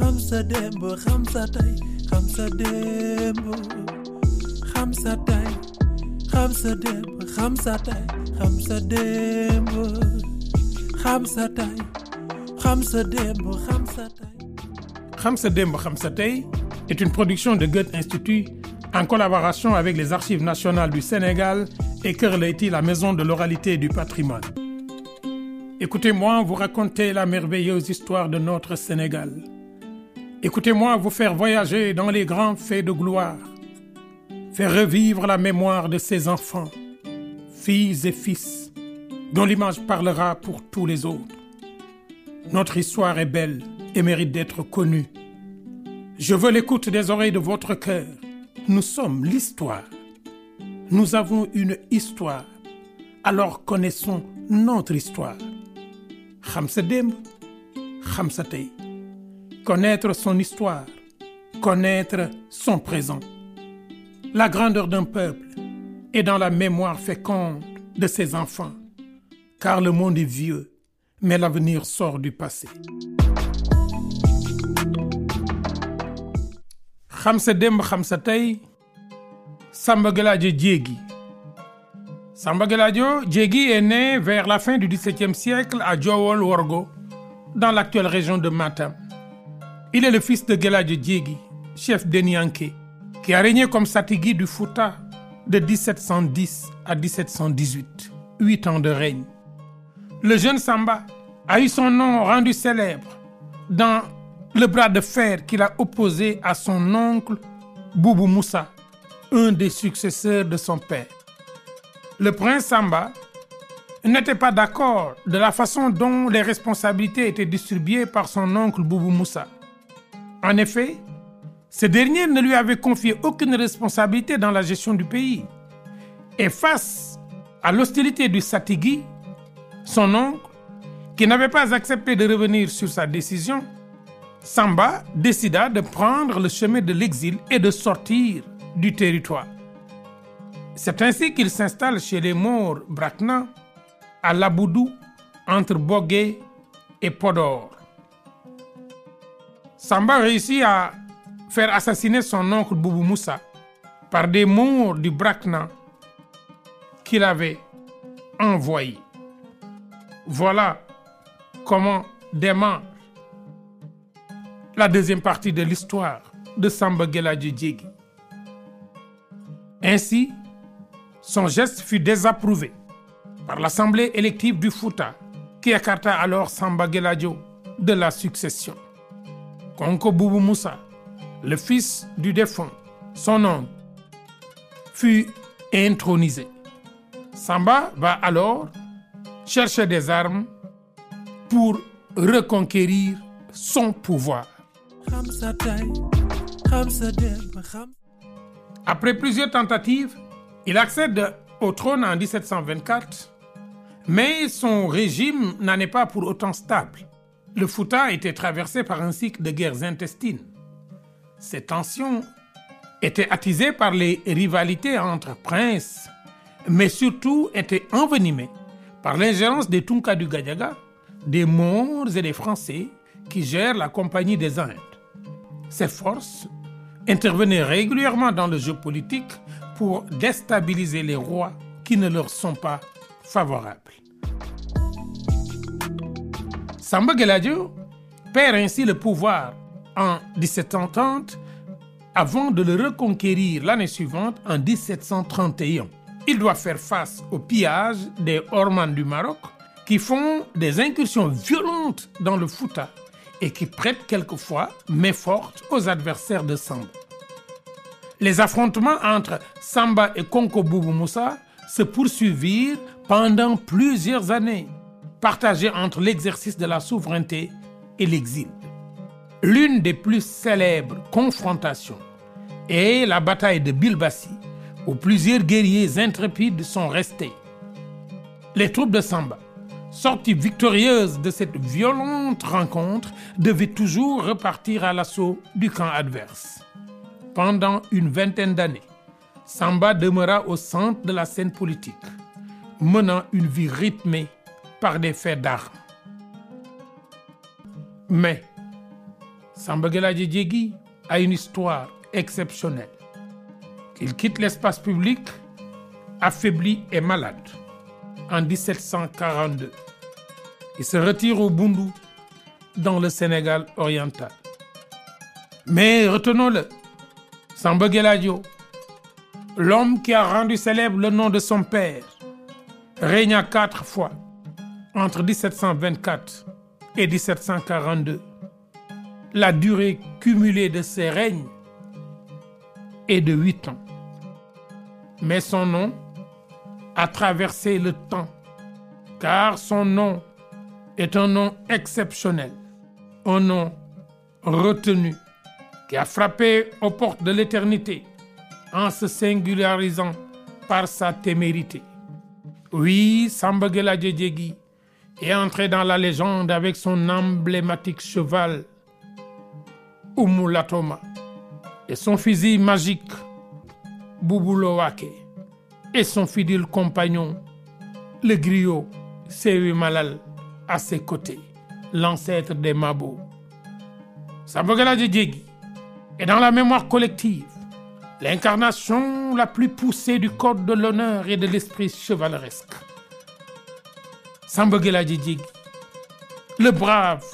Hamza Dembo, Hamza Tay, Hamza Dembo, Hamza Tay, Hamza Dembo, Hamza Tay, Hamza Dembo, Hamza Tay, Hamza Dembo, Hamza Tay. Hamza Dembo, Hamza Tay est une production de Goethe Institut en collaboration avec les Archives nationales du Sénégal et Leyti, la maison de l'oralité et du patrimoine. Écoutez-moi vous raconter la merveilleuse histoire de notre Sénégal. Écoutez-moi vous faire voyager dans les grands faits de gloire, faire revivre la mémoire de ces enfants, filles et fils, dont l'image parlera pour tous les autres. Notre histoire est belle et mérite d'être connue. Je veux l'écoute des oreilles de votre cœur. Nous sommes l'histoire. Nous avons une histoire. Alors connaissons notre histoire. xam sa connaître son histoire connaître son présent. La grandeur d'un peuple est dans la mémoire féconde de ses enfants car le monde est vieux mais l'avenir sort du passé. Xam sa démb est né vers la fin du XVIIe siècle à Djowol Worgo, dans l'actuelle région de Matam. Il est le fils de Galadio Diégui, chef d'Enianké, qui a régné comme Satigui du Fouta de 1710 à 1718, huit ans de règne. Le jeune Samba a eu son nom rendu célèbre dans le bras de fer qu'il a opposé à son oncle Boubou Moussa, un des successeurs de son père. Le prince Samba n'était pas d'accord de la façon dont les responsabilités étaient distribuées par son oncle Boubou Moussa. En effet, ce dernier ne lui avait confié aucune responsabilité dans la gestion du pays. Et face à l'hostilité du Satigui, son oncle, qui n'avait pas accepté de revenir sur sa décision, Samba décida de prendre le chemin de l'exil et de sortir du territoire. C'est ainsi qu'il s'installe chez les Maures Brakna, à Laboudou, entre Bogué et Podor. Samba réussit à faire assassiner son oncle Boubou Moussa par des Maures du Brakna qu'il avait envoyés. Voilà comment démarre la deuxième partie de l'histoire de Samba Diégui. Ainsi, son geste fut désapprouvé par l'Assemblée élective du Fouta, qui écarta alors Samba Galadio de la succession. Konko Boubou Moussa, le fils du défunt, son oncle, fut intronisé. Samba va alors chercher des armes pour reconquérir son pouvoir. Après plusieurs tentatives, il accède au trône en 1724, mais son régime n'en est pas pour autant stable. Le Fouta était traversé par un cycle de guerres intestines. Ces tensions étaient attisées par les rivalités entre princes, mais surtout étaient envenimées par l'ingérence des Tunka du Gadiaga, des Maures et des Français qui gèrent la Compagnie des Indes. Ces forces intervenaient régulièrement dans le jeu politique pour déstabiliser les rois qui ne leur sont pas favorables. Samba Galadio perd ainsi le pouvoir en 1730 avant de le reconquérir l'année suivante en 1731. Il doit faire face au pillage des Ormanes du Maroc qui font des incursions violentes dans le Fouta et qui prêtent quelquefois main forte aux adversaires de Samba. Les affrontements entre Samba et Konko Boubou Moussa se poursuivirent pendant plusieurs années, partagés entre l'exercice de la souveraineté et l'exil. L'une des plus célèbres confrontations est la bataille de Bilbassi, où plusieurs guerriers intrépides sont restés. Les troupes de Samba, sorties victorieuses de cette violente rencontre, devaient toujours repartir à l'assaut du camp adverse. Pendant une vingtaine d'années, Samba demeura au centre de la scène politique, menant une vie rythmée par des faits d'armes. Mais Samba Geladje Diegui a une histoire exceptionnelle. Il quitte l'espace public affaibli et malade en 1742. Il se retire au Bundu dans le Sénégal oriental. Mais retenons-le, Samba Geladio, l'homme qui a rendu célèbre le nom de son père, régna quatre fois entre 1724 et 1742. La durée cumulée de ses règnes est de huit ans. Mais son nom a traversé le temps, car son nom est un nom exceptionnel, un nom retenu, qui a frappé aux portes de l'éternité en se singularisant par sa témérité. Oui, Samba Geladje Diegui est entré dans la légende avec son emblématique cheval Umulatoma et son fusil magique Bubulowake et son fidèle compagnon le griot Sewi Malal à ses côtés, l'ancêtre des Mabo. Samba Geladje Diegui est dans la mémoire collective l'incarnation la plus poussée du code de l'honneur et de l'esprit chevaleresque. Samba Geladje Diegui, le brave,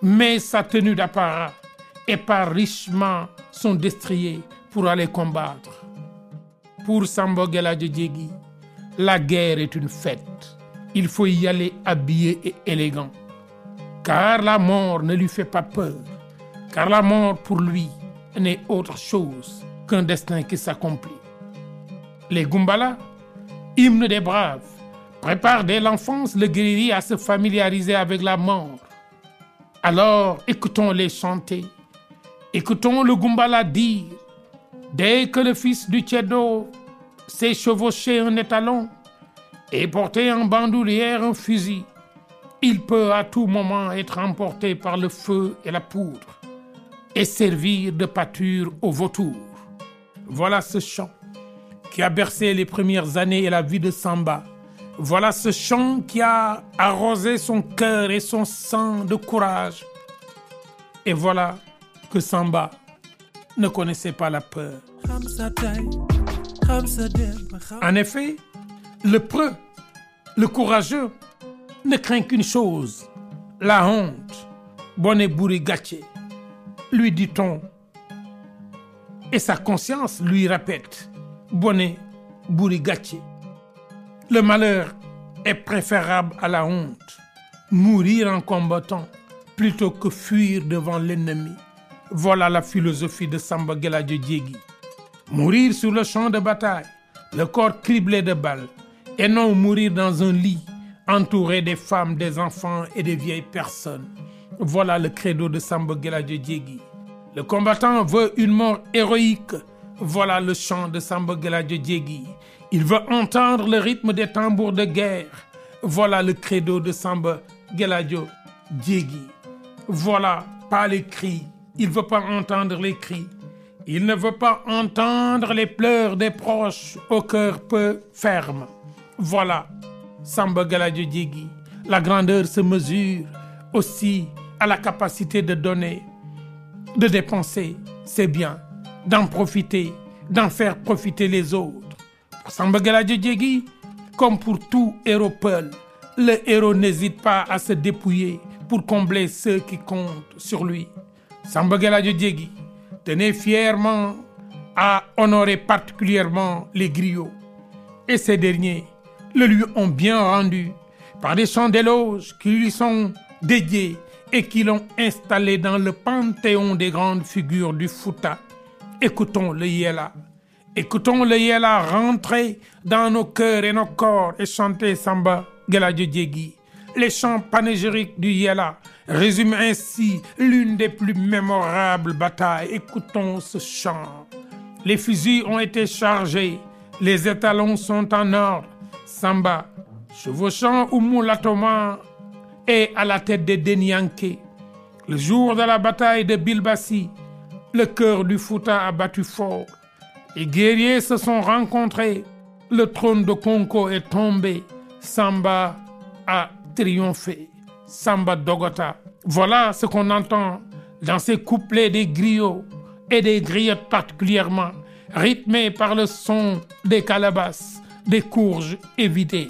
met sa tenue d'apparat et part richement son destrier pour aller combattre. Pour Samba Geladje Diegui, la guerre est une fête. Il faut y aller habillé et élégant. Car la mort ne lui fait pas peur. Car la mort pour lui n'est autre chose qu'un destin qui s'accomplit. Les Gumbala, hymne des braves, préparent dès l'enfance le guerrier à se familiariser avec la mort. Alors écoutons-les chanter, écoutons le Gumbala dire, dès que le fils du Tchedo s'est chevauché un étalon et porté en bandoulière un fusil, il peut à tout moment être emporté par le feu et la poudre et servir de pâture aux vautours. Voilà ce chant qui a bercé les premières années et la vie de Samba. Voilà ce chant qui a arrosé son cœur et son sang de courage. Et voilà que Samba ne connaissait pas la peur. En effet, le preux, le courageux, ne craint qu'une chose, la honte. Bonne Bouri Gatché, lui dit-on et sa conscience lui répète Bonnet Bourigachi. Le malheur est préférable à la honte. Mourir en combattant plutôt que fuir devant l'ennemi. Voilà la philosophie de Samba Diegui. Mourir sur le champ de bataille, le corps criblé de balles, et non mourir dans un lit entouré des femmes, des enfants et des vieilles personnes. Voilà le credo de Samba Geladje Diegui. Le combattant veut une mort héroïque. Voilà le chant de Samba Diegui. Il veut entendre le rythme des tambours de guerre. Voilà le credo de Samba Geladje Diegui. Voilà pas les cris. Il veut pas entendre les cris. Il ne veut pas entendre les pleurs des proches au cœur peu ferme. Voilà Samba Geladje Diegui. La grandeur se mesure aussi à la capacité de donner de dépenser, c'est bien. D'en profiter, d'en faire profiter les autres. Samba Diegui, comme pour tout héros peul, le héros n'hésite pas à se dépouiller pour combler ceux qui comptent sur lui. Samba Diegui tenait fièrement à honorer particulièrement les griots. Et ces derniers le lui ont bien rendu par des chants d'éloges qui lui sont dédiés et qui l'ont installé dans le panthéon des grandes figures du Fouta. Écoutons le Yéla. Écoutons le Yéla rentrer dans nos cœurs et nos corps et chanter Samba Geladje Diegui. Les chants panégyriques du Yéla résument ainsi l'une des plus mémorables batailles. Écoutons ce chant. Les fusils ont été chargés, les étalons sont en ordre. Samba, chevauchant Oumulatoma et à la tête des Denyanké. Le jour de la bataille de Bilbassi, le cœur du Fouta a battu fort. Les guerriers se sont rencontrés. Le trône de Konko est tombé. Samba a triomphé. Samba Dogota. Voilà ce qu'on entend dans ses couplets des griots et des griottes particulièrement, rythmés par le son des calabasses, des courges évitées.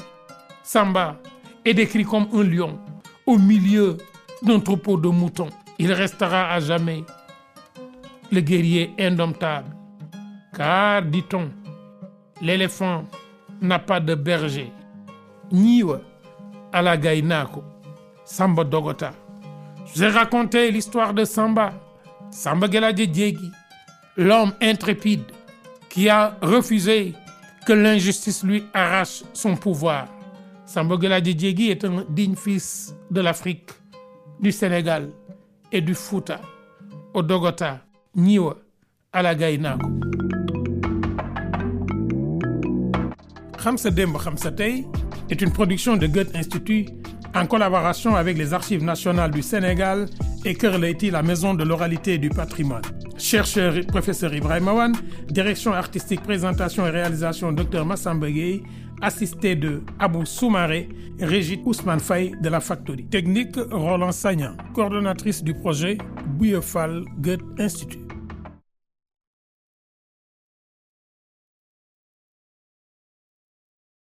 Samba est décrit comme un lion au milieu d'un troupeau de moutons. Il restera à jamais le guerrier indomptable. Car, dit-on, l'éléphant n'a pas de berger. Niwa à la Gainako, Samba Dogota. Je vous ai raconté l'histoire de Samba, Samba Geladje Djegi, l'homme intrépide qui a refusé que l'injustice lui arrache son pouvoir. Samba Geladje Djegi est un digne fils de l'Afrique, du Sénégal et du Fouta, au Dogota, Niwa, à la Gainako. Khamsa Demba Khamsa Tay est une production de Goethe Institut en collaboration avec les Archives nationales du Sénégal et Kër la maison de l'oralité et du patrimoine. Chercheur et professeur Ibrahim Awan, direction artistique, présentation et réalisation Dr Massamba assisté de Abou Soumaré, Régit Ousmane Faye de la Factory. Technique Roland Sagnan, coordonnatrice du projet Bouillefal Goethe Institut.